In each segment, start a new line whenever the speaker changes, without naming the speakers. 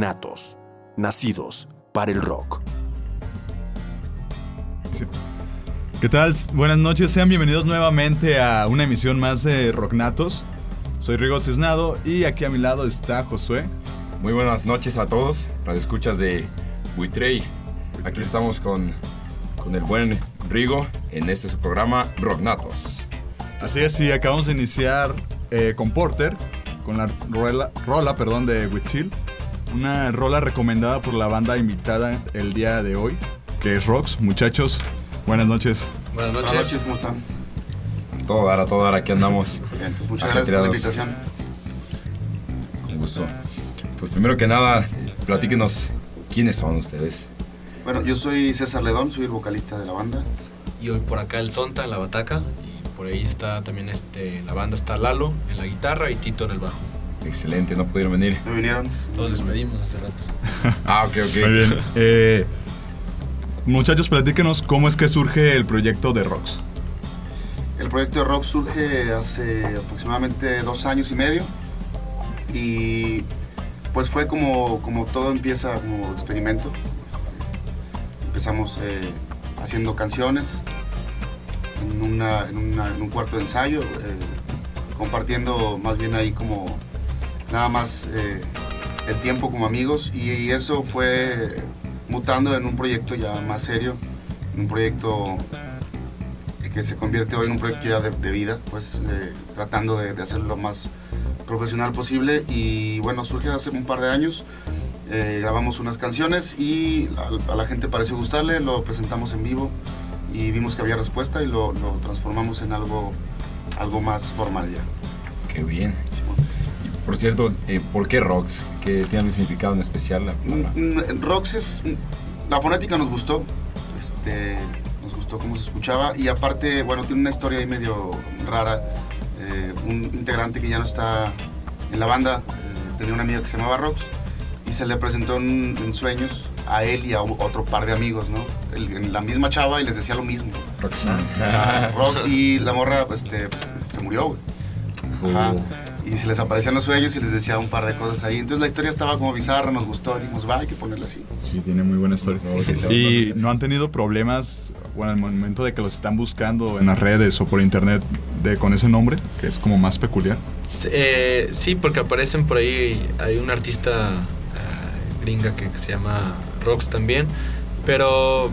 Rocknatos, nacidos para el rock.
¿Qué tal? Buenas noches, sean bienvenidos nuevamente a una emisión más de Rocknatos. Soy Rigo Cisnado y aquí a mi lado está Josué.
Muy buenas noches a todos, radioescuchas de Buitrey. Aquí estamos con, con el buen Rigo en este su programa Rocknatos.
Así es, y acabamos de iniciar eh, con Porter, con la rola, rola perdón, de Huitzil. Una rola recomendada por la banda invitada el día de hoy, que es Rox. Muchachos, buenas noches.
Buenas
Buenas
noches.
noches, ¿cómo están?
Todo dar, a todo dar, aquí andamos.
Bien, pues muchas gracias por la invitación.
Con gusto. Pues primero que nada, platíquenos quiénes son ustedes.
Bueno, yo soy César Ledón, soy el vocalista de la banda.
Y hoy por acá el Sonta en la bataca. Y por ahí está también este, la banda, está Lalo en la guitarra y Tito en el bajo.
Excelente, no pudieron venir.
¿No vinieron?
Todos les pedimos hace rato.
Ah, ok, ok.
Muy bien. Eh, muchachos, platíquenos cómo es que surge el proyecto de Rocks.
El proyecto de rock surge hace aproximadamente dos años y medio y pues fue como, como todo empieza como experimento. Este, empezamos eh, haciendo canciones en, una- en una- en un cuarto de ensayo, eh, compartiendo más bien ahí como nada más eh, el tiempo como amigos y, y eso fue mutando en un proyecto ya más serio, en un proyecto que se convierte hoy en un proyecto ya de, de vida, pues eh, tratando de, de hacerlo lo más profesional posible y bueno, surge hace un par de años, eh, grabamos unas canciones y a, a la gente pareció gustarle, lo presentamos en vivo y vimos que había respuesta y lo, lo transformamos en algo, algo más formal ya.
Qué bien.
Simón.
Y, por cierto, eh, ¿por qué Rocks? ¿Qué tiene algún significado en especial? la?
Mm, mm, Rox es. La fonética nos gustó. Este, nos gustó cómo se escuchaba. Y aparte, bueno, tiene una historia ahí medio rara. Eh, un integrante que ya no está en la banda eh, tenía una amiga que se llamaba Rox. Y se le presentó en, en sueños a él y a otro par de amigos, ¿no? El- en la misma chava y les decía lo mismo.
Roxanne.
Rox y la morra este, pues, se murió, güey. Ajá. Y se les aparecían los sueños y les decía un par de cosas ahí. Entonces la historia estaba como bizarra, nos gustó, dijimos, va, hay que ponerla así.
Sí, tiene muy buena historia. ¿Y no han tenido problemas, bueno, al momento de que los están buscando en las redes o por internet de, con ese nombre, que es como más peculiar?
Sí, eh, sí, porque aparecen por ahí, hay una artista eh, gringa que, que se llama Rox también, pero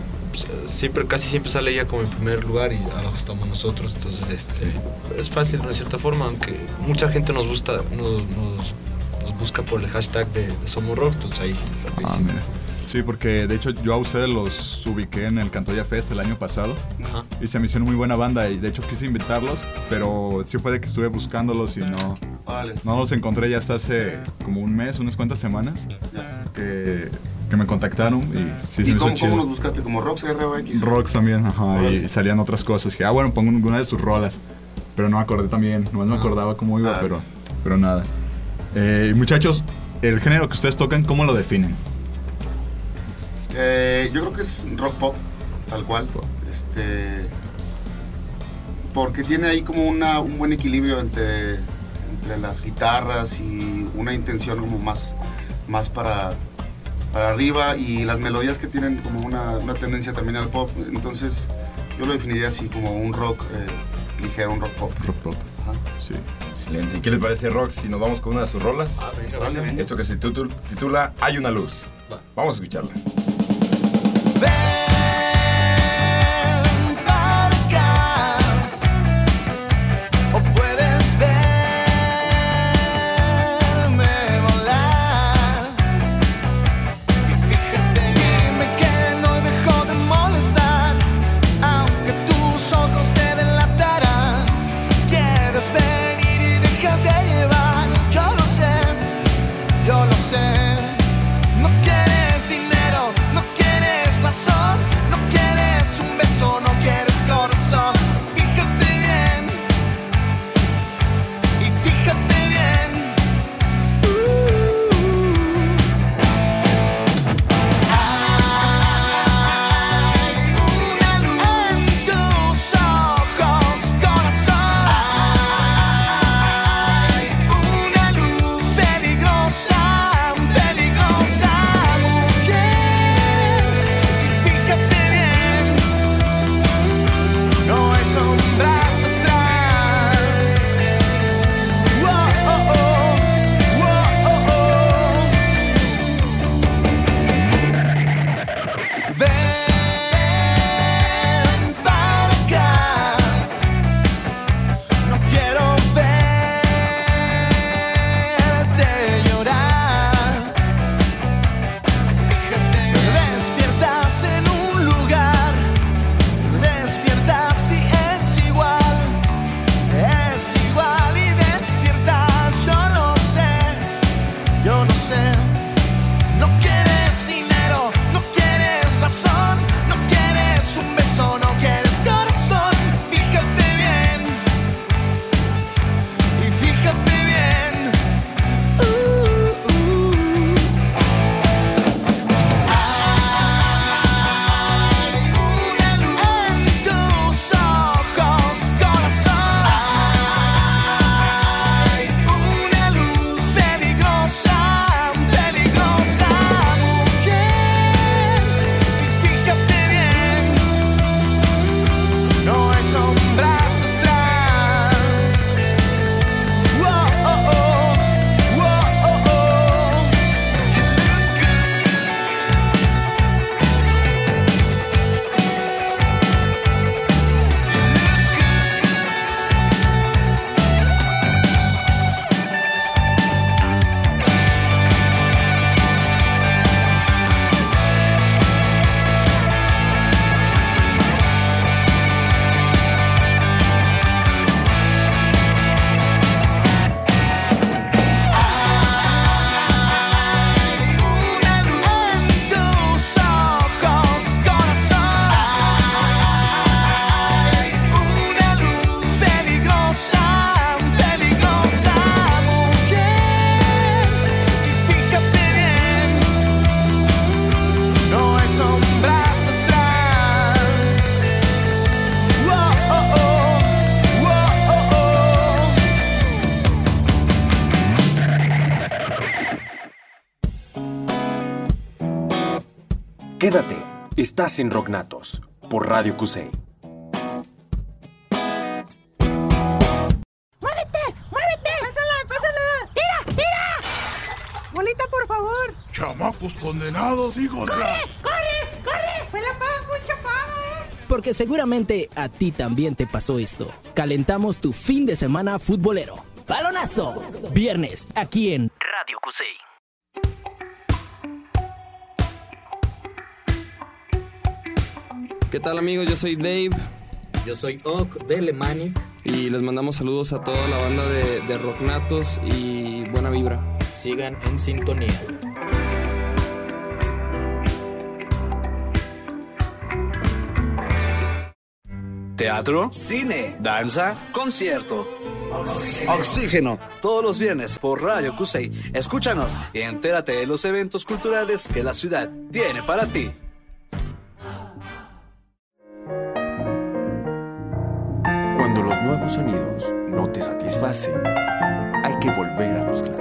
siempre, casi siempre sale ella como en primer lugar y abajo estamos nosotros, entonces este, es fácil de cierta forma, aunque mucha gente nos gusta, nos, nos- nos busca por el hashtag de, de Somos entonces ahí sí,
Ah,
rapidísimo.
mira. Sí, porque de hecho yo a ustedes los ubiqué en el Cantoya Fest el año pasado
Ajá.
y se me hicieron muy buena banda y de hecho quise invitarlos, pero sí fue de que estuve buscándolos y no,
Órale.
no los encontré ya hasta hace como un mes, unas cuantas semanas que, que me contactaron y sí se
¿Y
me hizo
cómo,
chido.
cómo nos buscaste? ¿Como Rox ROX?
Rocks también, ajá, y salían otras cosas. Que, ah, bueno, pongo alguna de sus rolas. Pero no me acordé también, no me acordaba cómo iba,
Ah,
pero, pero nada. Eh, muchachos, el género que ustedes tocan, ¿cómo lo definen?
Eh, yo creo que es rock pop, tal cual. Este, porque tiene ahí como una, un buen equilibrio entre, entre las guitarras y una intención como más, más para, para arriba y las melodías que tienen como una, una tendencia también al pop. Entonces yo lo definiría así como un rock eh, ligero, un rock pop.
Rock pop.
Ajá.
Sí.
Excelente. ¿Y qué les parece, Rocks, si nos vamos con una de sus rolas?
Ah, venga,
Vale.
Esto que se titul- titula Hay una luz.
Va.
Vamos a escucharla.
Quédate, estás en Rocknatos por Radio Cusey.
¡Muévete! ¡Muévete! ¡Pásala! ¡Pásala! ¡Tira! ¡Tira! ¡Bolita, por favor!
Chamacos condenados, hijos de la...
¡Corre! ¡Corre! ¡Me la pago, mucho eh!
Porque seguramente a ti también te pasó esto. Calentamos tu fin de semana futbolero. ¡Balonazo! Viernes, aquí en Radio Cusey.
¿Qué tal amigos? Yo soy Dave
Yo soy Oak de Lemanic.
y les mandamos saludos a toda la banda de, de Rocknatos y buena vibra.
Sigan en sintonía.
Teatro, cine, danza, concierto. Oxígeno, todos los viernes por Radio Cusey. Escúchanos y entérate de los eventos culturales que la ciudad tiene para ti.
Cuando los nuevos sonidos no te satisfacen, hay que volver a los clásicos.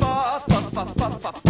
fa fa fa fa fa.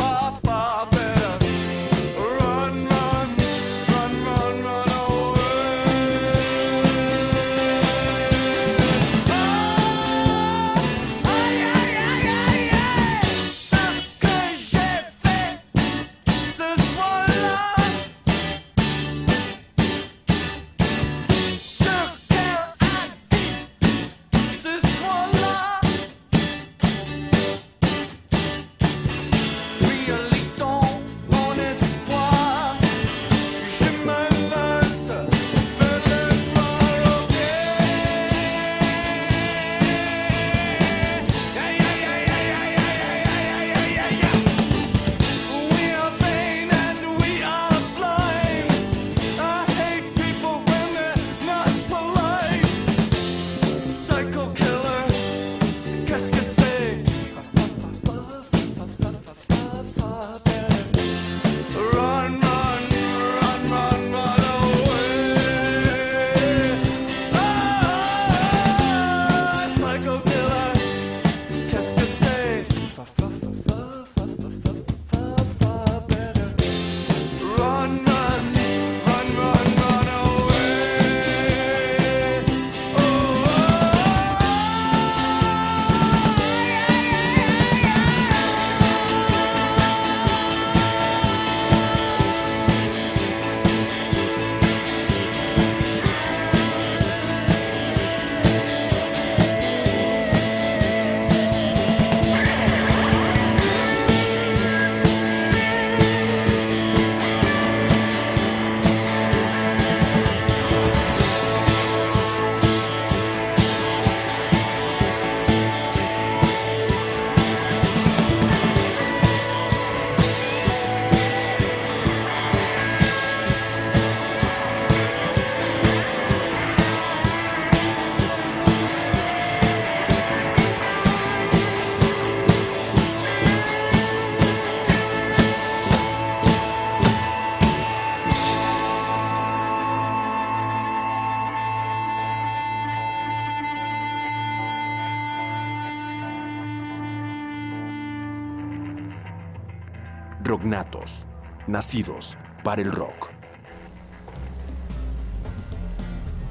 Nacidos para el rock.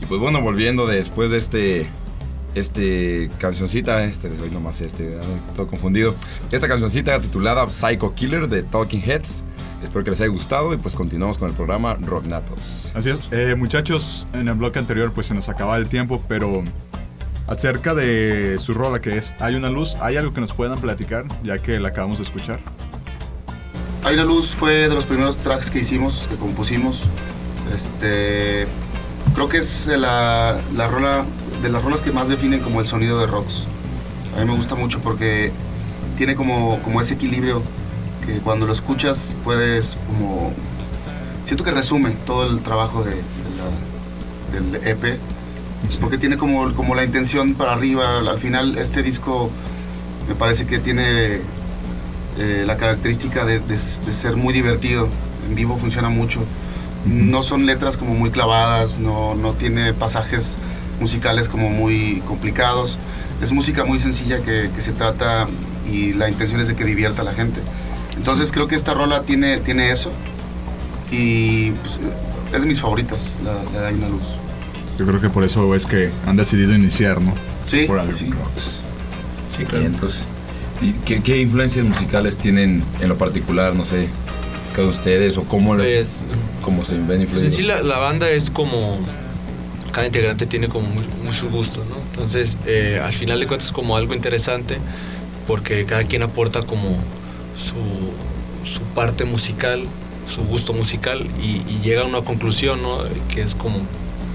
Y pues bueno, volviendo después de este. Este cancioncita, este soy nomás este, todo confundido. Esta cancioncita titulada Psycho Killer de Talking Heads. Espero que les haya gustado y pues continuamos con el programa Rocknatos.
Así es, eh, muchachos, en el bloque anterior pues se nos acababa el tiempo, pero acerca de su rola que es Hay una luz, ¿hay algo que nos puedan platicar ya que la acabamos de escuchar?
Una luz fue de los primeros tracks que hicimos, que compusimos. Este, creo que es la, la rola de las rolas que más definen como el sonido de rocks. A mí me gusta mucho porque tiene como, como ese equilibrio que cuando lo escuchas puedes como... Siento que resume todo el trabajo de, de la- del EP. Porque tiene como, como la intención para arriba. Al final este disco me parece que tiene eh, la característica de, de- de ser muy divertido. En vivo funciona mucho. No son letras como muy clavadas, no, no tiene pasajes musicales como muy complicados. Es música muy sencilla que, que se trata y la intención es de que divierta a la gente. Entonces creo que esta rola tiene, tiene eso y pues, es de mis favoritas, la, la de una luz.
Yo creo que por eso es que han decidido iniciar, ¿no?
Sí,
por algo.
sí.
Sí, claro. Y entonces, ¿y qué, qué influencias musicales tienen en lo particular, no sé, cada ustedes o cómo, le-
Pues,
cómo se ven
Pues en
influenciados?
sí la, la banda es como cada integrante tiene como muy, muy su gusto, ¿no? Entonces eh, al final de cuentas es como algo interesante porque cada quien aporta como su, su parte musical, su gusto musical y, y llega a una conclusión, ¿no? Que es como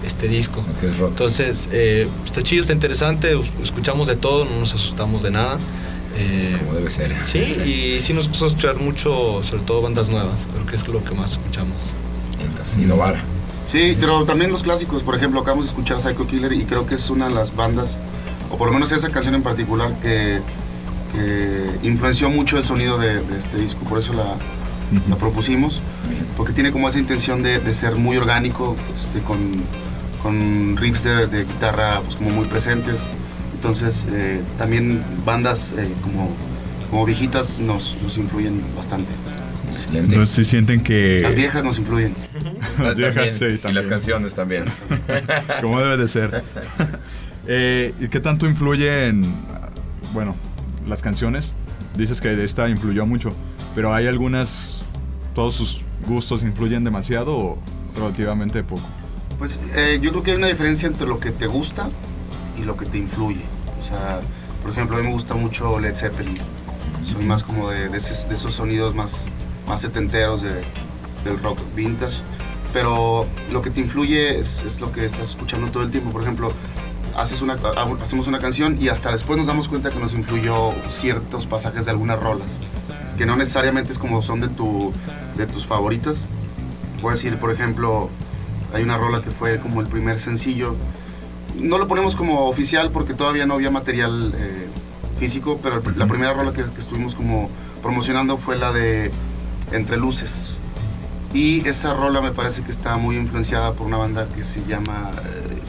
este disco.
Es rock.
Entonces eh, está chido, está interesante, escuchamos de todo, no nos asustamos de nada. Eh,
Como debe ser.
Sí, y sí nos gusta escuchar mucho, sobre todo bandas nuevas, creo que es lo que más escuchamos.
Entonces, innovar.
Sí, pero también los clásicos, por ejemplo, acabamos de escuchar Psycho Killer y creo que es una de las bandas, o por lo menos esa canción en particular, que, que influenció mucho el sonido de, de este disco, por eso la, la propusimos, porque tiene como esa intención de, de ser muy orgánico, este, con, con riffs de, de guitarra pues, como muy presentes. Entonces, eh, también bandas eh, como, como viejitas nos, nos influyen bastante.
Excelente.
Entonces sí sienten que...
Las viejas nos influyen.
Las viejas,
También,
sí,
Y las
también.
canciones también.
Como debe de ser. Eh, ¿Y qué tanto influye en, bueno, las canciones? Dices que de esta influyó mucho, pero hay algunas, todos sus gustos influyen demasiado o relativamente poco.
Pues eh, yo creo que hay una diferencia entre lo que te gusta y lo que te influye. Sea, por ejemplo, a mí me gusta mucho Led Zeppelin. Soy más como de, de esos, de esos sonidos más, más setenteros de, del rock vintage. Pero lo que te influye es, es lo que estás escuchando todo el tiempo. Por ejemplo, haces una, ha- hacemos una canción y hasta después nos damos cuenta que nos influyó ciertos pasajes de algunas rolas. Que no necesariamente es como son de, tu, de tus favoritas. A decir, por ejemplo, hay una rola que fue como el primer sencillo. No lo ponemos como oficial porque todavía no había material eh, físico, pero la primera rola que, que estuvimos como promocionando fue la de Entre Luces. Y esa rola me parece que está muy influenciada por una banda que se llama... eh,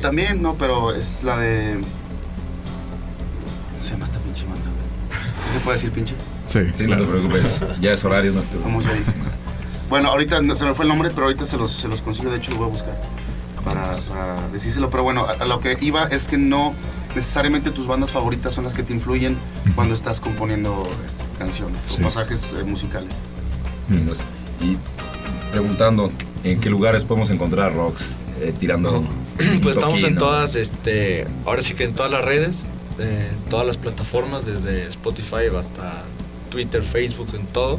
también, no, pero es la de... ¿Cómo se llama esta pinche banda? ¿Se puede decir pinche?
Sí,
Sí, no te preocupes. Ya es horario nocturno.
Como se dice. Bueno, ahorita no se me fue el nombre, pero ahorita se los, se los consigo, de hecho lo voy a buscar para, para decírselo. Pero bueno, a, a lo que iba es que no necesariamente tus bandas favoritas son las que te influyen cuando estás componiendo este, canciones
Sí.
o pasajes eh, musicales.
Y nos- Y preguntando, ¿en qué lugares podemos encontrar rocks eh, tirando?
Pues estamos en todas, este, ahora sí que en todas las redes, eh, en todas las plataformas, desde Spotify hasta Twitter, Facebook, en todo.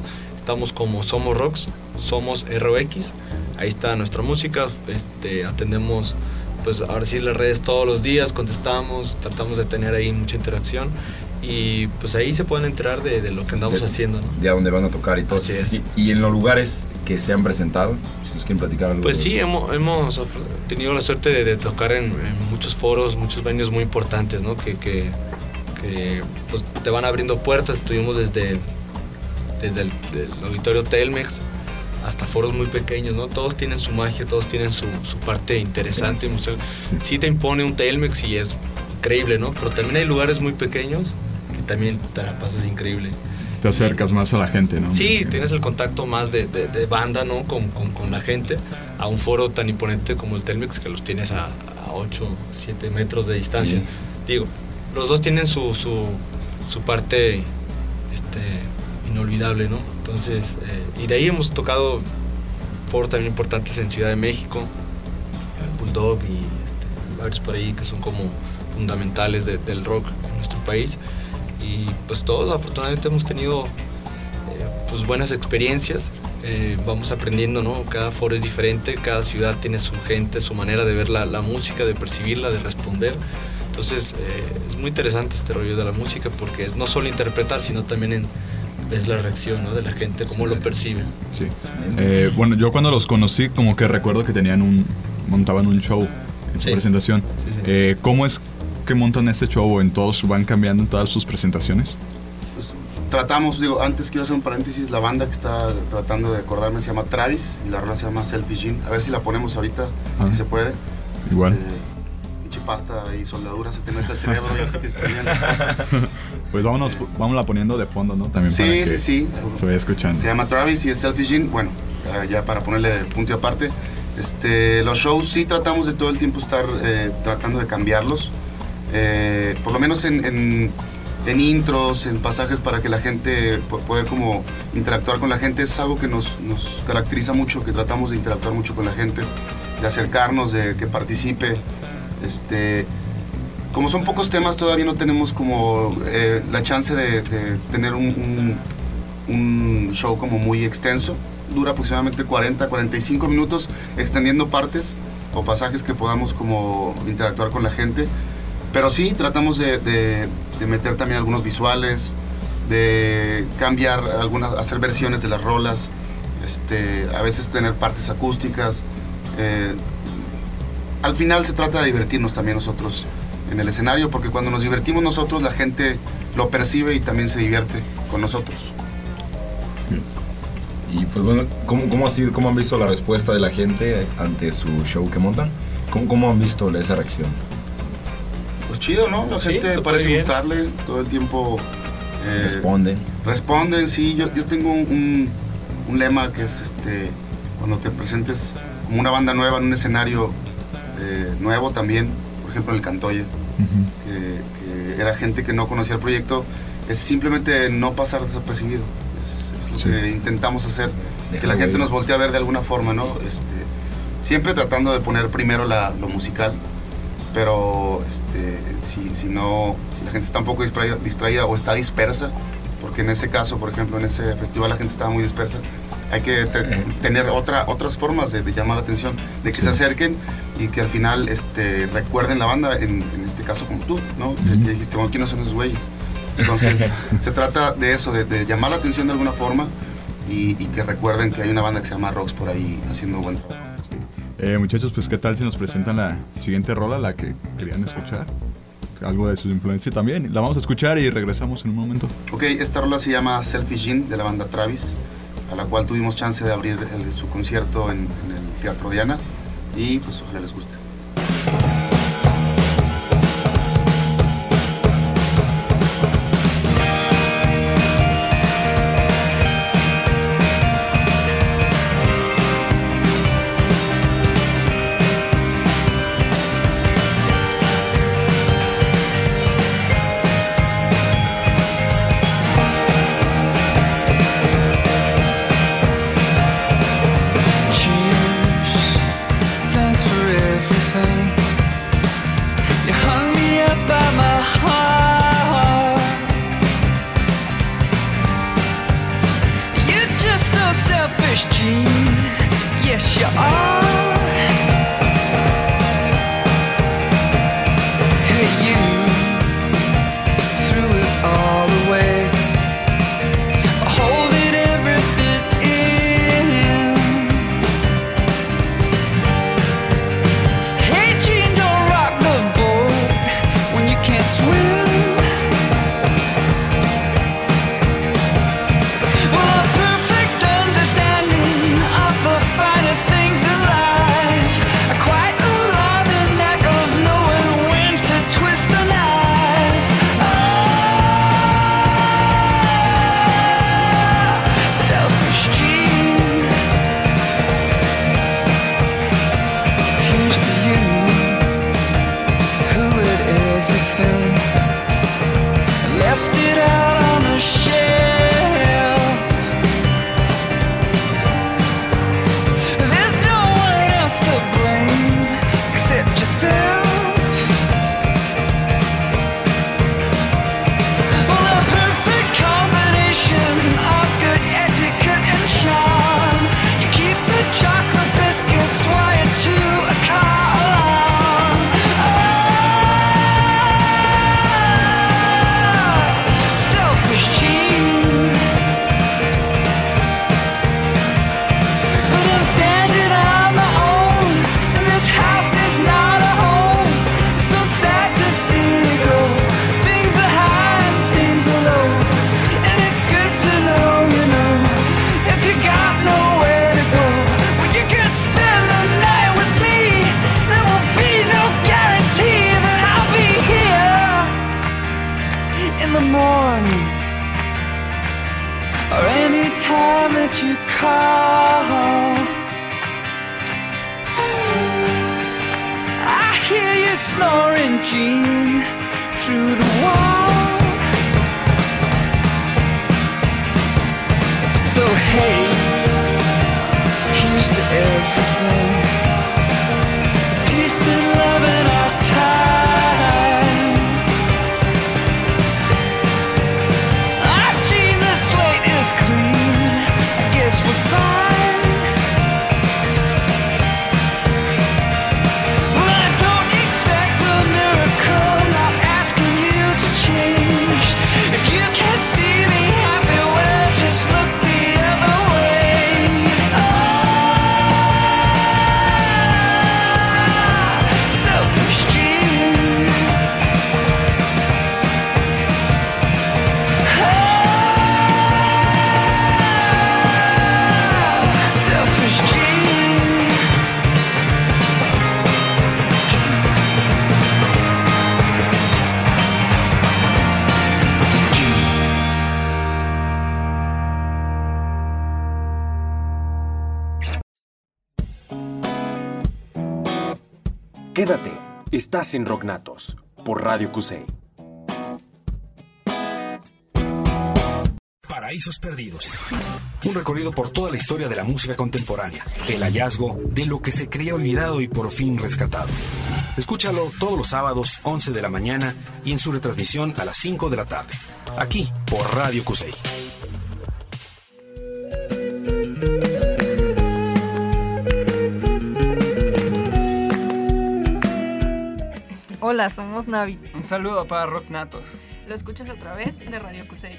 Estamos como Somos Rocks, Somos ROX. Ahí está nuestra música, este, atendemos pues ahora sí las redes todos los días, contestamos, tratamos de tener ahí mucha interacción y pues ahí se pueden enterar de, de lo que andamos
de-
haciendo, ¿no?
De a dónde van a tocar y todo.
Así es.
Y, y en los lugares que se han presentado, si nos quieren platicar algo.
Pues
de-
sí, hemos, hemos tenido la suerte de, de tocar en, en muchos foros, muchos venues muy importantes, ¿no? Que, que, que, pues, te van abriendo puertas. Estuvimos desde, desde el auditorio Telmex hasta foros muy pequeños, ¿no? Todos tienen su magia, todos tienen su, su parte interesante.
Sí,
te impone un Telmex y es increíble, ¿no? Pero también hay lugares muy pequeños que también te la pasas increíble.
te acercas más a la gente, ¿no?
Sí, tienes el contacto más de, de- de banda, ¿no? Con, con- con la gente, a un foro tan imponente como el Telmex, que los tienes a, a 8, 7 metros de distancia.
Sí.
Digo, los dos tienen su, su, su parte este, inolvidable, ¿no? Entonces, eh, y de ahí hemos tocado foros también importantes en Ciudad de México, Bulldog y este, varios por ahí que son como fundamentales de- del rock en nuestro país. Y pues todos afortunadamente hemos tenido eh, pues buenas experiencias. Eh, vamos aprendiendo, ¿no? Cada foro es diferente, cada ciudad tiene su gente, su manera de ver la, la música, de percibirla, de responder. Entonces eh, es muy interesante este rollo de la música porque es no solo interpretar, sino también en, ves la reacción ¿no? de la gente, cómo lo percibe.
Sí. Eh, bueno, yo cuando los conocí, como que recuerdo que tenían un. montaban un show en su
Sí.
presentación.
Sí, sí.
Eh, ¿Cómo es que montan este show? ¿En todos van cambiando en todas sus presentaciones?
Pues, tratamos, digo, antes quiero hacer un paréntesis, la banda que está tratando de acordarme se llama Travis y la rola se llama Selfie Jean. A ver si la ponemos ahorita,
Ah.
si se puede.
Igual.
Este, pasta y soldadura se te mete al cerebro, ya sé que estudian las cosas.
Pues vámonos, vámonos poniendo de fondo, ¿no? También
Sí,
para que
sí, sí.
Se vaya escuchando.
Se llama Travis y es Selfie Jean. Bueno, ya- para ponerle punto y aparte. Este, los shows sí tratamos de todo el tiempo estar eh, tratando de cambiarlos. Eh, por lo menos en, en- en intros, en pasajes para que la gente pu- poder como interactuar con la gente es algo que nos, nos caracteriza mucho, que tratamos de interactuar mucho con la gente, de acercarnos, de que participe. Este, como son pocos temas, todavía no tenemos como eh, la chance de, tener un, un- show como muy extenso. Dura aproximadamente 40, 45 minutos, extendiendo partes o pasajes que podamos como interactuar con la gente. Pero sí, tratamos de, de- de meter también algunos visuales, de cambiar algunas, hacer versiones de las rolas, este, a veces tener partes acústicas. eh, al final se trata de divertirnos también nosotros en el escenario, porque cuando nos divertimos nosotros la gente lo percibe y también se divierte con nosotros.
Y pues bueno, ¿cómo, cómo, ha sido, ¿cómo han visto la respuesta de la gente ante su show que montan? ¿Cómo, cómo han visto esa reacción?
Pues chido, ¿no? La
Sí,
gente parece
bien.
gustarle, todo el tiempo... eh,
Responden.
Responden, sí. Yo, yo tengo un, un- un lema que es este, cuando te presentes como una banda nueva en un escenario eh, nuevo también, por ejemplo en el Cantoya, que, que era gente que no conocía el proyecto, es simplemente no pasar desapercibido. Es, es lo
Sí.
que intentamos hacer, que
Deja
la gente
huella.
nos voltee a ver de alguna forma, ¿no? Este, siempre tratando de poner primero la- lo musical, pero este, si, si no, si la gente está un poco distraída, distraída o está dispersa, porque en ese caso, por ejemplo, en ese festival la gente estaba muy dispersa, hay que te- tener otra, otras formas de, de llamar la atención, de que se acerquen y que al final este, recuerden la banda, en, en este caso como tú, ¿no? Que- que dijiste, bueno, ¿quiénes son esos güeyes? Entonces, se trata de eso, de, de llamar la atención de alguna forma y, y que recuerden que hay una banda que se llama Rocks por ahí haciendo buen trabajo.
Eh, muchachos, pues qué tal si nos presentan la siguiente rola, la que querían escuchar. Algo de su influencia también. La vamos a escuchar y regresamos en un momento.
Ok, esta rola se llama Selfie Jean de la banda Travis, a la cual tuvimos chance de abrir su concierto en, en el Teatro Diana y pues ojalá les guste.
En Rocknatos por Radio Cusey.
Paraísos Perdidos. Un recorrido por toda la historia de la música contemporánea. El hallazgo de lo que se creía olvidado y por fin rescatado. Escúchalo todos los sábados, 11 de la mañana y en su retransmisión a las 5 de la tarde. Aquí por Radio Cusey.
Hola, somos Navi.
Un saludo para Rock Natos.
Lo escuchas a través de Radio Cusey.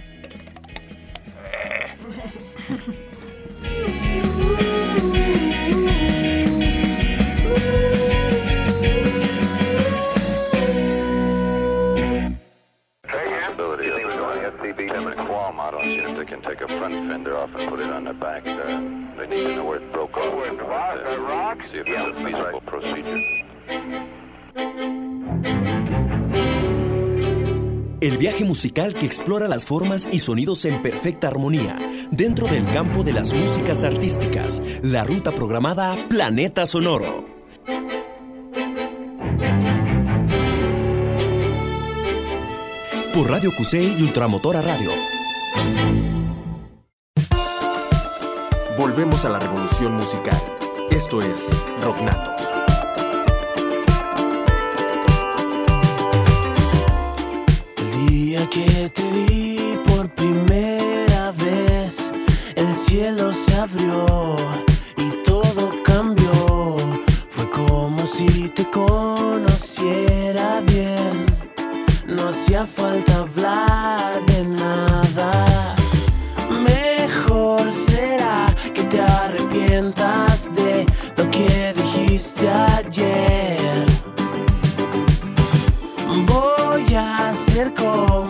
Ability of the FPV Tim and Qualm out on see if they can take a front fender off and put it on the back. Uh, they need to know where it broke off. and, uh, See if it's a feasible procedure.
El viaje musical que explora las formas y sonidos en perfecta armonía dentro del campo de las músicas artísticas. La ruta programada Planeta Sonoro. Por Radio Cusey y Ultramotora Radio. Volvemos a la revolución musical. Esto es Rocknatos.
Te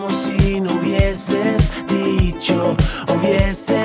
como si no hubieses dicho, hubieses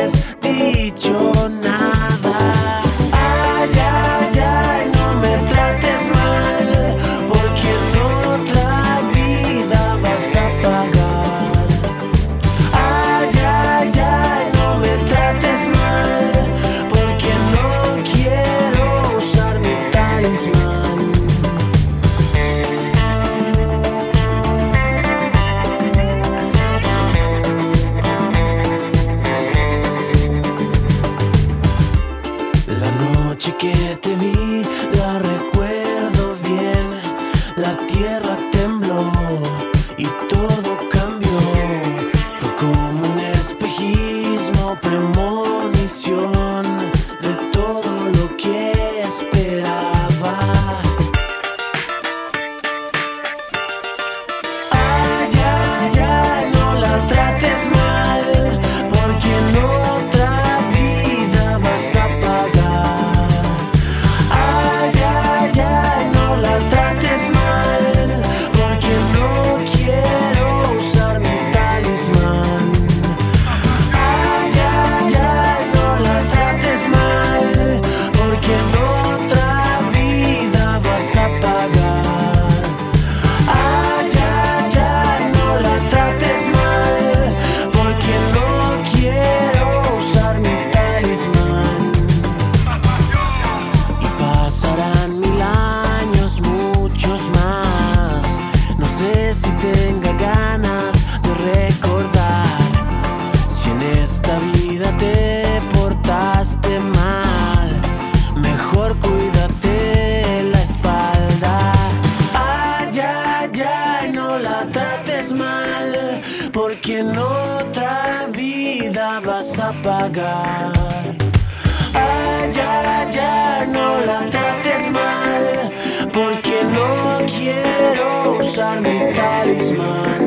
pagar. Ay, ay, ay, no la trates mal, porque no quiero usar mi talismán.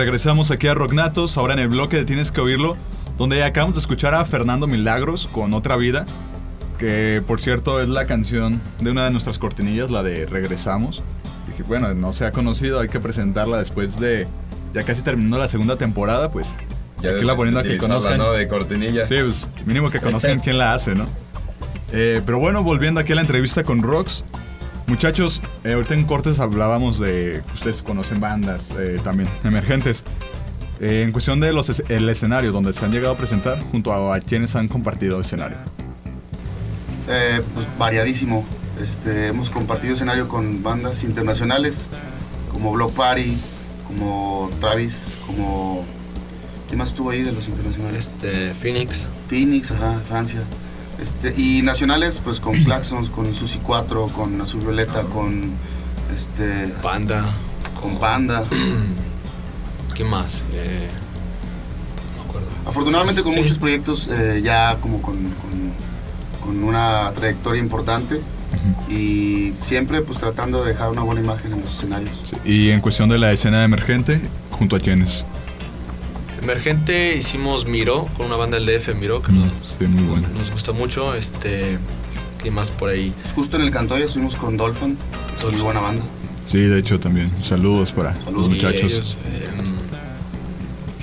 Regresamos aquí a Rocknatos, ahora en el bloque de Tienes que oírlo, donde acabamos de escuchar a Fernando Milagros con Otra Vida, que por cierto es la canción de una de nuestras cortinillas, la de Regresamos. Y que bueno, no se ha conocido, hay que presentarla después de ya casi terminando la segunda temporada, pues
Ya
aquí la poniendo a que conozcan.
¿no? de cortinilla.
Sí, pues mínimo que conozcan quién la hace, ¿no? Eh, pero bueno, volviendo aquí a la entrevista con Rox. Muchachos, eh, ahorita en cortes hablábamos de que ustedes conocen bandas eh, también emergentes. Eh, en cuestión de los es- el escenario donde se han llegado a presentar, junto a, a quienes han compartido escenario.
Eh, pues variadísimo. Este, hemos compartido escenario con bandas internacionales como Block Party, como Travis, como... ¿Quién más estuvo ahí de los internacionales?
Este, Phoenix.
Phoenix, ajá, Francia. Este, y nacionales, pues con Claxons, con Susi 4, con Azul Violeta, con este...
Panda.
Con Panda.
¿Qué más? Eh, no acuerdo.
Afortunadamente con
Sí.
muchos proyectos eh, ya como con, con- con una trayectoria importante y siempre pues tratando de dejar una buena imagen en los escenarios.
Y en cuestión de la escena emergente, junto a quienes.
Emergente hicimos Miro con una banda del DF, Miro, que nos,
Sí, muy bueno.
nos gusta mucho. Este, ¿Qué más por ahí?
Justo en el Cantoya estuvimos con Dolphin, que es muy buena banda.
Sí, de hecho también. Saludos para los
Sí,
muchachos.
ellos, eh,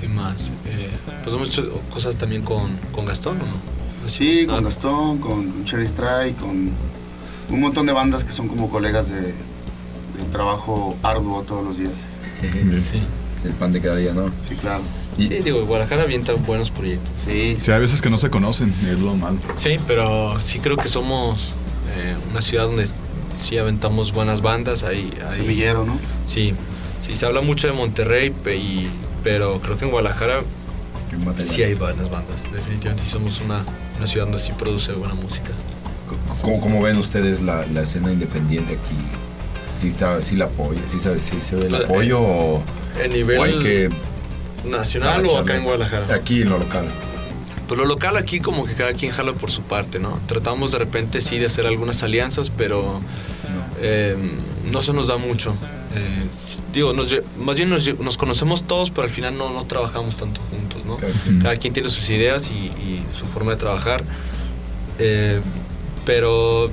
¿Qué más? Eh, pues hemos hecho cosas también con, con Gastón, ¿o no?
Sí, con
nada.
Gastón, con, Cherry Strike, con un montón de bandas que son como colegas de, del trabajo arduo todos los días.
Sí.
El pan de cada día, ¿no?
Sí, claro.
Sí, digo, Guadalajara avienta buenos proyectos.
Sí.
Sí, hay veces que no se conocen, es lo malo.
Sí, pero sí creo que somos eh, una ciudad donde sí aventamos buenas bandas. Ahí, ahí-
Semillero, ¿no?
Sí, sí, se habla mucho de Monterrey, y- pero creo que en Guadalajara sí hay buenas bandas. Definitivamente sí somos una, una ciudad donde sí produce buena música.
¿Cómo, cómo ven ustedes la, la escena independiente aquí? ¿Sí, está, sí la apoya? ¿Sí, sabe- sí se ve el
Pues,
apoyo o,
¿En nivel
o hay que
nacional o acá en Guadalajara?
Aquí en lo local.
Pues lo local aquí como que cada quien jala por su parte, ¿no? Tratamos de repente sí de hacer algunas alianzas, pero eh, no se nos da mucho. Eh, digo, nos más bien nos, conocemos todos, pero al final no, no trabajamos tanto juntos, ¿no? Cada quien, tiene sus ideas y, y su forma de trabajar. Eh, pero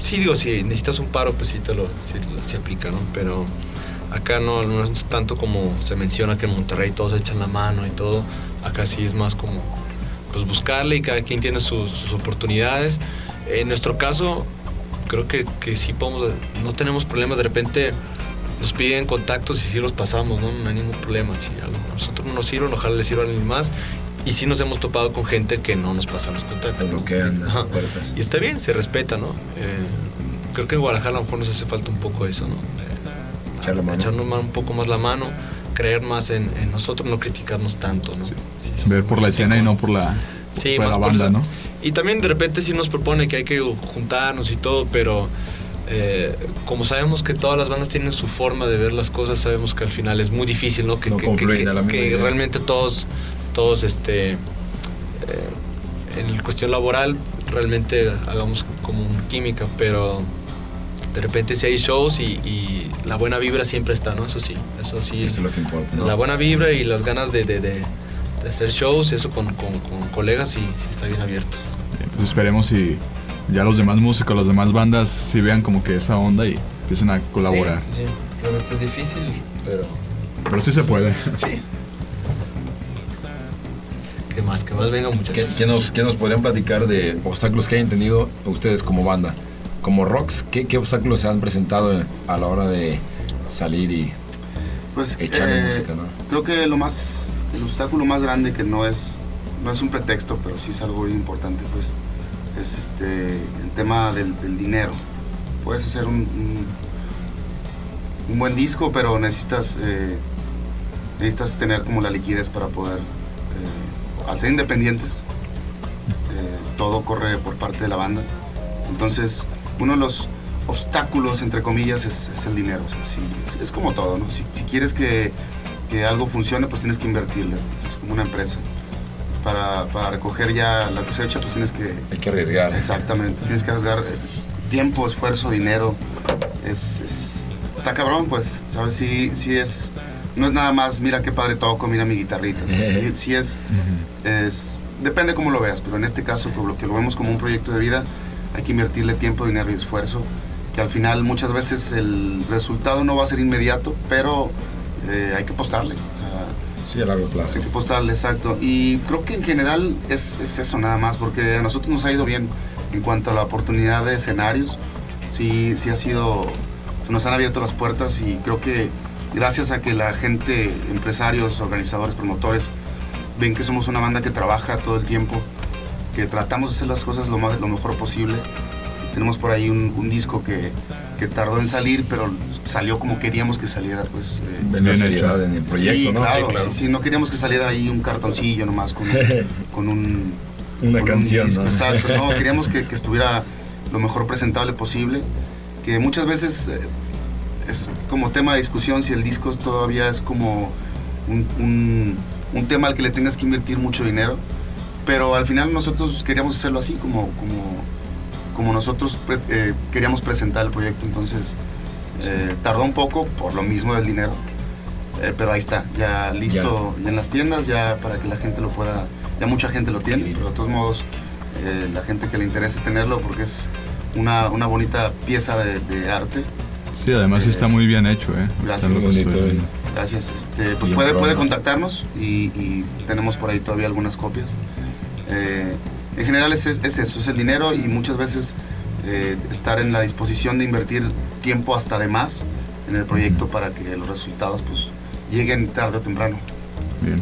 sí, digo, si necesitas un paro, pues sí te lo sí, lo- sí aplica, ¿no? Pero acá no, no es tanto como se menciona que en Monterrey todos echan la mano y todo. Acá sí es más como pues buscarle y cada quien tiene sus, sus oportunidades. En nuestro caso, creo que, que sí podemos, no tenemos problemas. De repente nos piden contactos y sí los pasamos, ¿no? No hay ningún problema. Si a nosotros no nos sirve, ojalá les sirva a alguien más. Y sí nos hemos topado con gente que no nos pasa los contactos.
bloquean las puertas.
Y está bien, se respeta, ¿no? Eh, creo que en Guadalajara a lo mejor nos hace falta un poco eso, ¿no?
Echar la mano.
Echarnos un poco más la mano, creer más en, en nosotros, no criticarnos tanto, ¿no?
Ver por la escena y no por la,
Sí,
por
más
la
por
banda. ¿no?
Y también de repente sí nos propone que hay que juntarnos y todo, pero eh, como sabemos que todas las bandas tienen su forma de ver las cosas, sabemos que al final es muy difícil, ¿no? Que,
No
realmente todos, todos, este, eh, en la cuestión laboral, realmente hagamos como una química, pero de repente si hay shows y, y la buena vibra siempre está, ¿no? Eso sí, eso sí.
Eso es lo que importa, ¿no?
La buena vibra y las ganas de, de- de- de hacer shows, eso con, con- con colegas y sí está bien abierto.
Pues esperemos y ya los demás músicos, las demás bandas, si vean como que esa onda y empiecen a colaborar.
Sí, sí, sí. Realmente es difícil, pero
Pero sí se puede.
sí. ¿Qué más? ¿Qué más venga, muchachos?
¿Qué, qué nos, qué nos podrían platicar de obstáculos que hayan tenido ustedes como banda? Como Rocks, ¿qué, qué obstáculos se han presentado a la hora de salir y
Pues
echarle
eh,
música, ¿no?
creo que lo más, el obstáculo más grande que no es, no es un pretexto, pero sí es algo muy importante, pues es este, el tema del, del dinero. Puedes hacer un, un, un buen disco, pero necesitas, eh, necesitas tener como la liquidez para poder, eh, al ser independientes, eh, todo corre por parte de la banda. Entonces, uno de los obstáculos, entre comillas, es, es el dinero. O sea, sí, es, es como todo, ¿no? Si, si quieres que, que algo funcione, pues tienes que invertirle. Es como una empresa. Para, para recoger ya la cosecha, pues tienes que...
Hay que arriesgar.
Exactamente. Tienes que arriesgar eh, tiempo, esfuerzo, dinero. Es, es- está cabrón, pues. ¿Sabes? Sí, sí es... No es nada más, mira qué padre toco, mira mi guitarrita. Sí, sí es, es... Depende cómo lo veas, pero en este caso, por lo que lo vemos como un proyecto de vida, hay que invertirle tiempo, dinero y esfuerzo. Que al final muchas veces el resultado no va a ser inmediato, pero eh, hay que apostarle. O sea,
Sí, a largo plazo.
hay que apostarle, exacto. Y creo que en general es, es eso nada más, porque a nosotros nos ha ido bien en cuanto a la oportunidad de escenarios. Sí, sí ha sido, nos han abierto las puertas y creo que gracias a que la gente, empresarios, organizadores, promotores, ven que somos una banda que trabaja todo el tiempo, que tratamos de hacer las cosas lo, más, lo mejor posible. Tenemos por ahí un, un disco que, que tardó en salir, pero salió como queríamos que saliera, pues. eh,
la seriedad en el proyecto,
sí,
¿no?
Claro,
Sí, claro.
sí, sí, no queríamos que saliera ahí un cartoncillo nomás con, con un.
Una
con un
canción,
disco,
¿no?
Exacto, no, queríamos que, que estuviera lo mejor presentable posible. Que muchas veces eh, es como tema de discusión si el disco todavía es como un, un- un tema al que le tengas que invertir mucho dinero. Pero al final nosotros queríamos hacerlo así, como, como, como nosotros pre- eh, queríamos presentar el proyecto. Entonces eh, tardó un poco por lo mismo del dinero. Eh, pero ahí está, ya listo ya en las tiendas, ya para que la gente lo pueda, ya mucha gente lo tiene, pero de todos modos, eh, la gente que le interese tenerlo porque es una, una bonita pieza de, de arte.
Sí, además sí está muy bien hecho, ¿eh?
Gracias. Gracias. Este, pues
Bien
puede, puede contactarnos y, y tenemos por ahí todavía algunas copias. Eh, en general es, es- es eso, es el dinero y muchas veces eh, estar en la disposición de invertir tiempo hasta de más en el proyecto para que los resultados pues lleguen tarde o temprano.
Bien.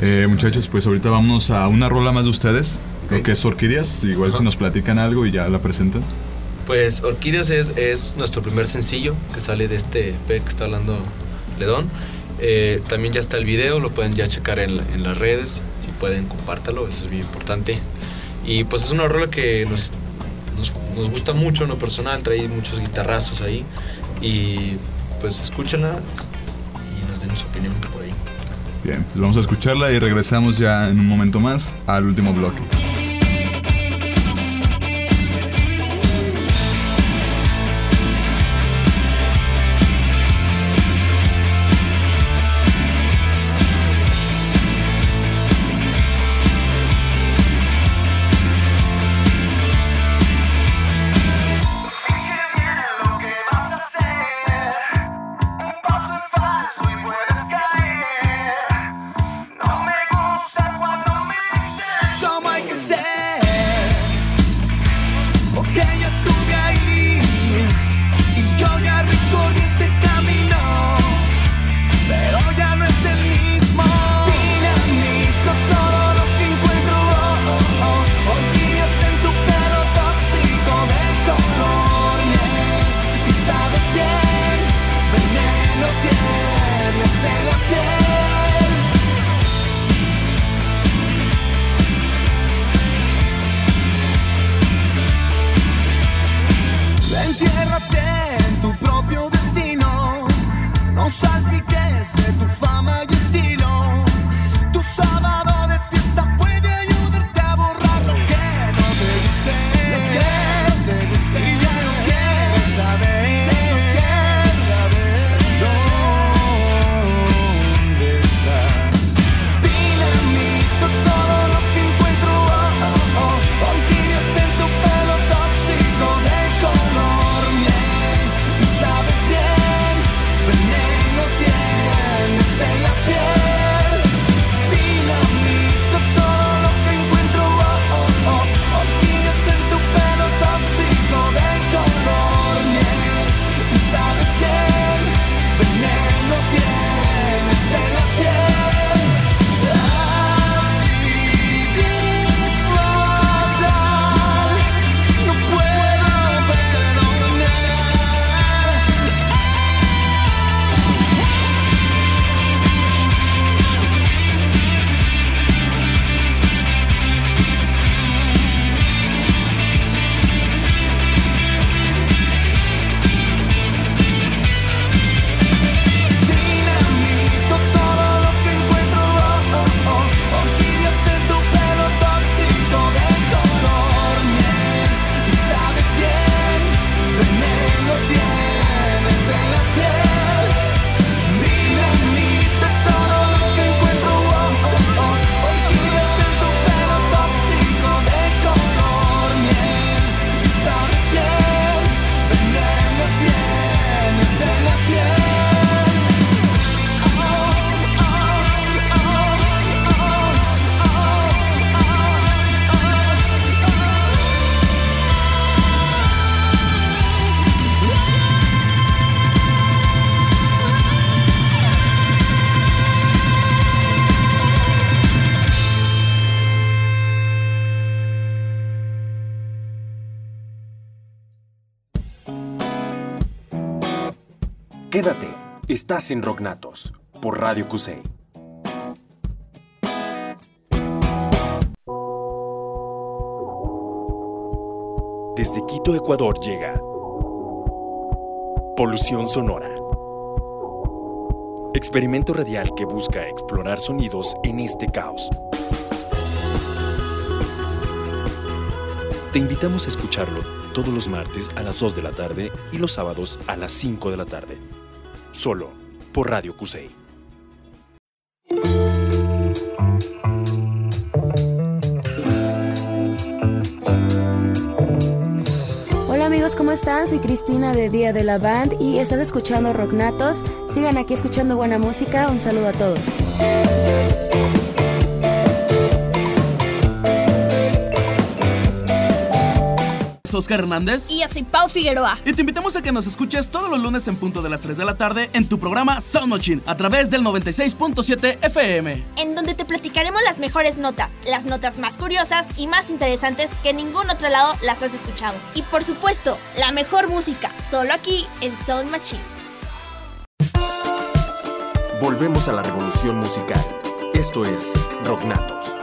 Eh, muchachos, pues ahorita vámonos a una rola más de ustedes. Creo que es Orquídeas. Igual si nos platican algo y ya la presentan.
Pues Orquídeas es, es nuestro primer sencillo que sale de este EP que está hablando Ledón. Eh, también ya está el video, lo pueden ya checar en, la- en las redes. Si pueden, compártalo, eso es bien importante. Y pues es una rola que nos, nos, nos gusta mucho en lo personal, trae muchos guitarrazos ahí. Y pues escúchenla y nos den su opinión por ahí.
Bien, pues vamos a escucharla y regresamos ya en un momento más al último bloque.
Quédate, estás en Rocknatos por Radio Cusey. Desde Quito, Ecuador llega Polución Sonora. Experimento radial que busca explorar sonidos en este caos. Te invitamos a escucharlo todos los martes a las 2 de la tarde y los sábados a las 5 de la tarde. Solo por Radio Cusey.
Hola amigos, ¿cómo están? Soy Cristina de Día de la Band y estás escuchando Rocknatos. Sigan aquí escuchando buena música. Un saludo a todos.
Oscar Hernández.
Y yo soy Pau Figueroa.
Y te invitamos a que nos escuches todos los lunes en punto de las 3 de la tarde en tu programa Sound Machine a través del 96.7 FM.
En donde te platicaremos las mejores notas, las notas más curiosas y más interesantes que en ningún otro lado las has escuchado. Y por supuesto, la mejor música, solo aquí en Sound Machine.
Volvemos a la revolución musical. Esto es Rocknatos. Rocknatos,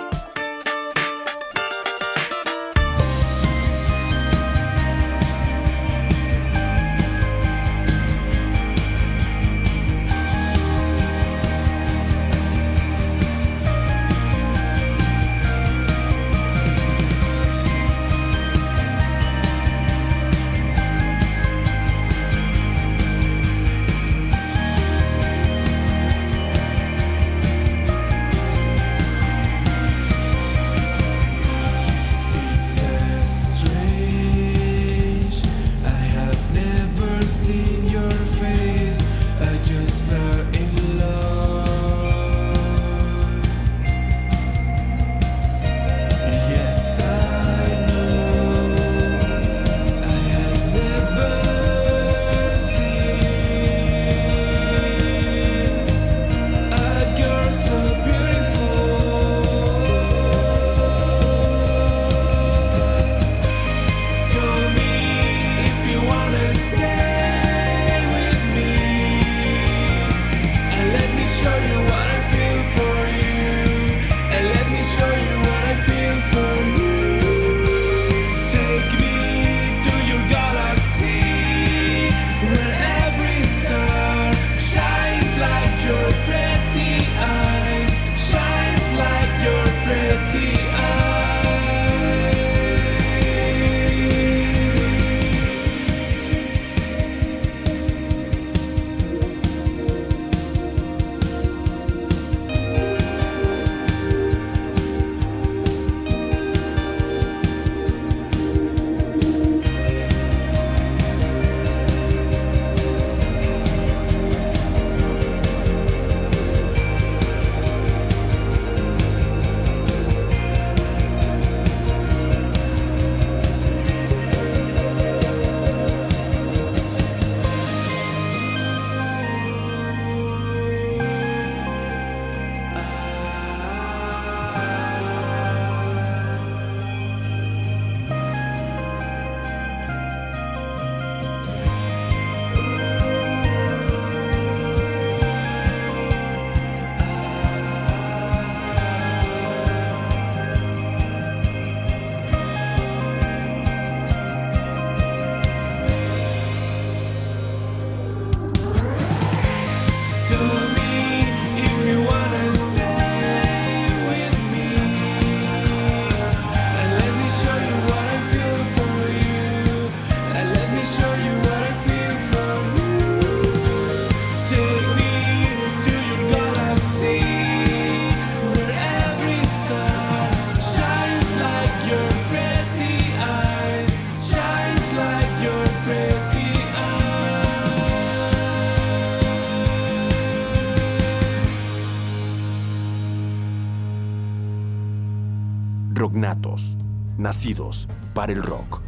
nacidos para el rock.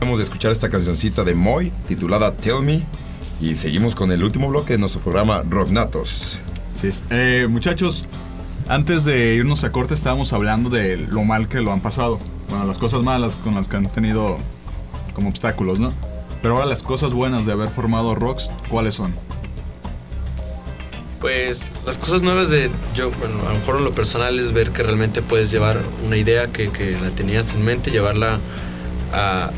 Vamos a escuchar esta cancioncita de Moy titulada Tell Me y seguimos con el último bloque de nuestro programa Rocknatos.
Sí, es. Eh, muchachos, antes de irnos a corte estábamos hablando de lo mal que lo han pasado. Bueno, las cosas malas con las que han tenido como obstáculos, ¿no? Pero ahora las cosas buenas de haber formado Rocks, ¿cuáles son?
Pues las cosas nuevas de yo, bueno, a lo mejor en lo personal es ver que realmente puedes llevar una idea que, que la tenías en mente, llevarla a,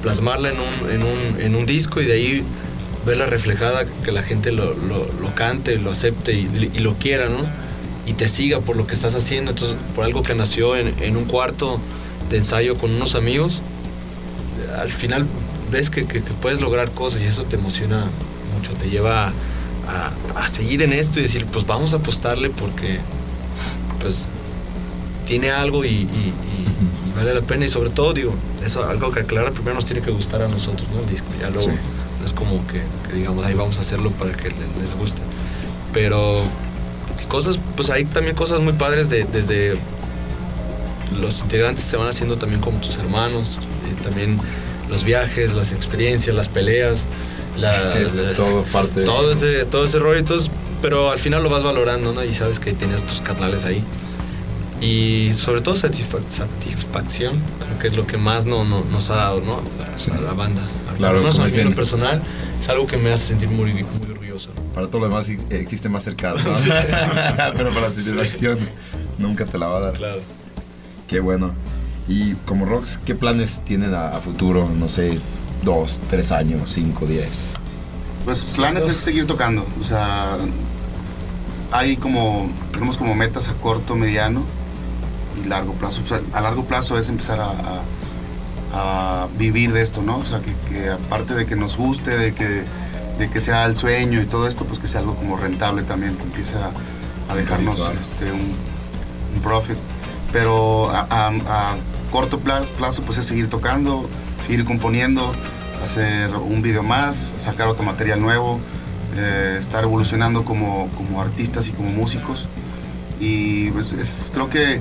plasmarla en un, en, un, en un disco y de ahí verla reflejada, que la gente lo, lo, lo cante, lo acepte y, y lo quiera, ¿no? Y te siga por lo que estás haciendo, entonces por algo que nació en, en un cuarto de ensayo con unos amigos, al final ves que, que- que puedes lograr cosas y eso te emociona mucho, te lleva a, a seguir en esto y decir, pues vamos a apostarle porque pues tiene algo y, y- y- y vale la pena y sobre todo digo, eso algo que aclarar primero nos tiene que gustar a nosotros, ¿no? El disco, ya luego no es como que, que digamos ahí vamos a hacerlo para que le- les guste. Pero cosas, pues hay también cosas muy padres de, desde los integrantes se van haciendo también como tus hermanos, eh, también los viajes, las experiencias, las peleas, la- la-
Todo parte
todo ese, todo ese rollo, entonces, pero al final lo vas valorando, ¿no? Y sabes que tienes tus carnales ahí. Y sobre todo satisfa- satisfacción, creo que es lo que más no, no- nos ha dado, ¿no? A la banda.
Claro,
a mí en lo personal, es algo que me hace sentir muy, muy orgulloso.
Para todo lo demás ex- existe más cercano. ¿no? Pero para la satisfacción nunca te la va a dar.
Claro.
Qué bueno. Y como Rocks, ¿qué planes tienen a, a futuro? No sé, dos, tres años, cinco, diez.
Pues planes es seguir tocando, o sea, hay como, tenemos como metas a corto, mediano y largo plazo. O sea, a largo plazo es empezar a, a- a vivir de esto, ¿no? O sea, que, que aparte de que nos guste, de que, de que sea el sueño y todo esto, pues que sea algo como rentable también, que empiece a, a dejarnos este, un, un profit. Pero a, a- a corto pla- plazo, pues es seguir tocando, seguir componiendo, hacer un video más, sacar otro material nuevo, eh, estar evolucionando como, como artistas y como músicos. Y pues es, creo que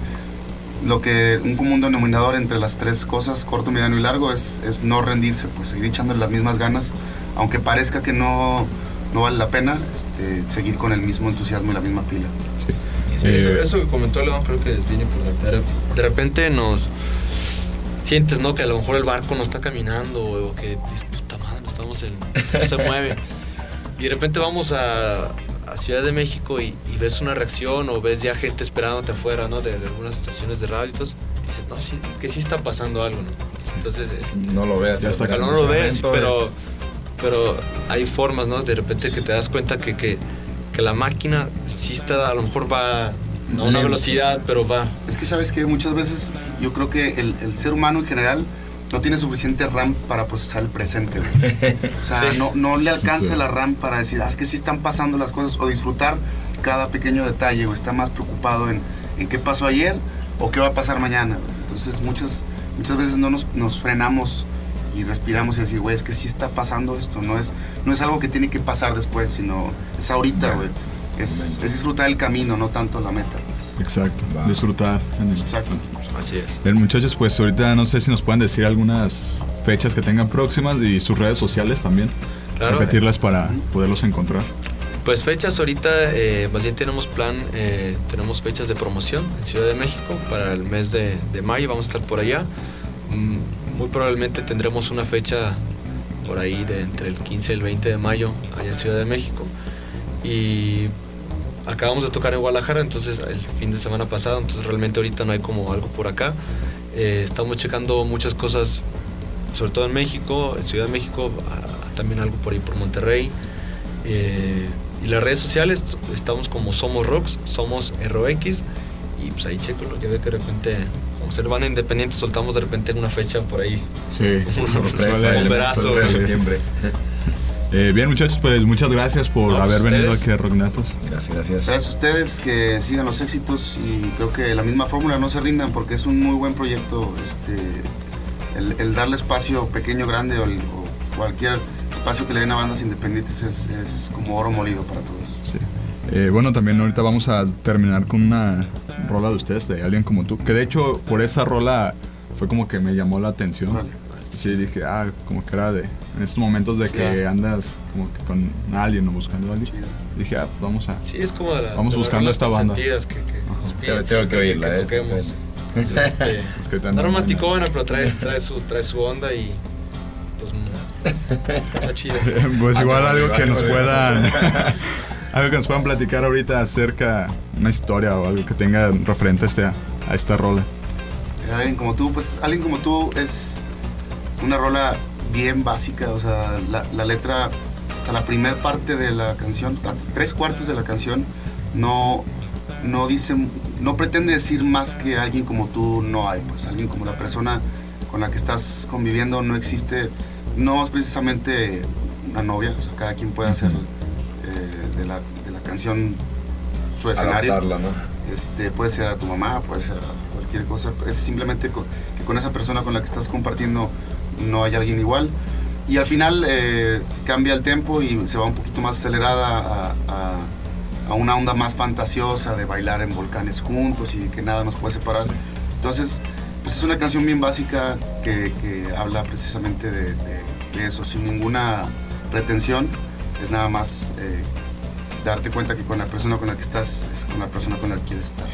lo que un común denominador entre las tres cosas, corto, mediano y largo, es, es no rendirse, pues seguir echándole las mismas ganas, aunque parezca que no, no vale la pena, este, seguir con el mismo entusiasmo y la misma pila.
Sí, eso, eso que comentó León creo que es bien importante. De repente nos sientes, ¿no? Que a lo mejor el barco no está caminando o que dices, puta madre, no estamos en, no se mueve. Y de repente vamos a, a Ciudad de México y, y ves una reacción o ves ya gente esperándote afuera, ¿no? De, de algunas estaciones de radio y todo. Dices, no, sí, es que sí está pasando algo, ¿no? Entonces, este,
No lo veas. hasta que
no lo ves, pero,
es-
pero hay formas, ¿no? De repente que te das cuenta que, que, que la máquina sí está, a lo mejor va a una velocidad, pero va.
Es que sabes que muchas veces yo creo que el, el ser humano en general no tiene suficiente RAM para procesar el presente. güey. O sea,
Sí.
no, no le alcanza
Sí.
la RAM para decir, ah, es que sí están pasando las cosas o disfrutar cada pequeño detalle o está más preocupado en, en qué pasó ayer o qué va a pasar mañana. güey. Entonces muchas, muchas veces no nos, nos frenamos y respiramos y decir, güey, es que sí está pasando esto, no es, no es algo que tiene que pasar después, sino es ahorita, güey. Es, es disfrutar el camino, no tanto la meta.
Exacto. Disfrutar.
Exacto.
Así es.
Bien, muchachos, pues ahorita no sé si nos pueden decir algunas fechas que tengan próximas y sus redes sociales también.
Claro.
Repetirlas para poderlos encontrar.
Pues fechas ahorita, eh, más bien tenemos plan, eh, tenemos fechas de promoción en Ciudad de México para el mes de, de mayo, vamos a estar por allá. Mm, Muy probablemente tendremos una fecha por ahí de entre el 15 y el 20 de mayo allá en Ciudad de México. Y acabamos de tocar en Guadalajara, entonces el fin de semana pasado, entonces realmente ahorita no hay como algo por acá. Eh, estamos checando muchas cosas, sobre todo en México, en Ciudad de México, ah, también algo por ahí por Monterrey. Eh, y las redes sociales, estamos como Somos Rocks, Somos ROX, y pues ahí chequenlo, ya ve que de repente, como ser banda independiente, soltamos de repente una fecha por ahí.
Sí,
Un
sorpresa,
bomberazo.
sorpresa
siempre.
Eh, bien, muchachos, pues muchas gracias por
No,
haber venido aquí a Rognatos.
Gracias, gracias.
Gracias a ustedes, que sigan los éxitos y creo que la misma fórmula no se rindan porque es un muy buen proyecto. Este, el, el darle espacio pequeño, grande o, el- o cualquier espacio que le den a bandas independientes es, es como oro molido para todos.
Eh, bueno, también ahorita vamos a terminar con una rola de ustedes, de alguien como tú. Que de hecho, por esa rola fue como que me llamó la atención. Sí, dije, ah, como que era de. En estos momentos de
Sí.
que andas como que con alguien o buscando a alguien. Dije, ah, pues vamos a.
Sí, es como de la,
Vamos
de
buscando esta banda.
que, que nos piden
Tengo- tengo
siempre
que oírla, eh.
toquemos. Entonces, este,
Es que
está romántico, bueno, pero trae, trae, su, trae su onda y pues Está chido.
Pues igual algo que nos puedan. algo que nos puedan platicar ahorita acerca una historia o algo que tenga referente a, este, a esta rola.
Alguien como tú, pues alguien como tú es una rola bien básica, o sea, la, la letra, hasta la primera parte de la canción, tres cuartos de la canción, no, no dice, no pretende decir más que alguien como tú no hay, pues alguien como la persona con la que estás conviviendo no existe, no es precisamente una novia, o sea, cada quien puede hacer eh, de, la, de la canción su escenario.
Adaptarla, ¿no?
Este, puede ser a tu mamá, puede ser a cualquier cosa. Es simplemente que con esa persona con la que estás compartiendo no hay alguien igual. Y al final eh, cambia el tempo y se va un poquito más acelerada a, a- a una onda más fantasiosa de bailar en volcanes juntos y que nada nos puede separar. Entonces, pues es una canción bien básica que, que habla precisamente de, de- de eso, sin ninguna pretensión. Es nada más eh, darte cuenta que con la persona con la que estás es con la persona con la que quieres estar.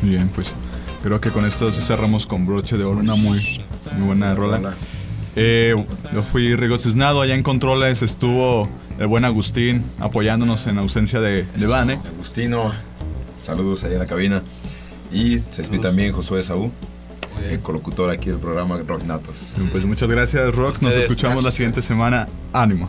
Bien, pues creo que con esto cerramos con broche de oro, una muy, muy buena rola. Eh, yo fui Rigo Cisnado, allá en Controles estuvo el buen Agustín apoyándonos en ausencia de, de Vane.
Agustino, saludos ahí en la cabina. Y despide también Josué Saúl, el colocutor aquí del programa Rock Natos.
Pues muchas gracias, Rox. Nos escuchamos la siguiente semana. Ánimo.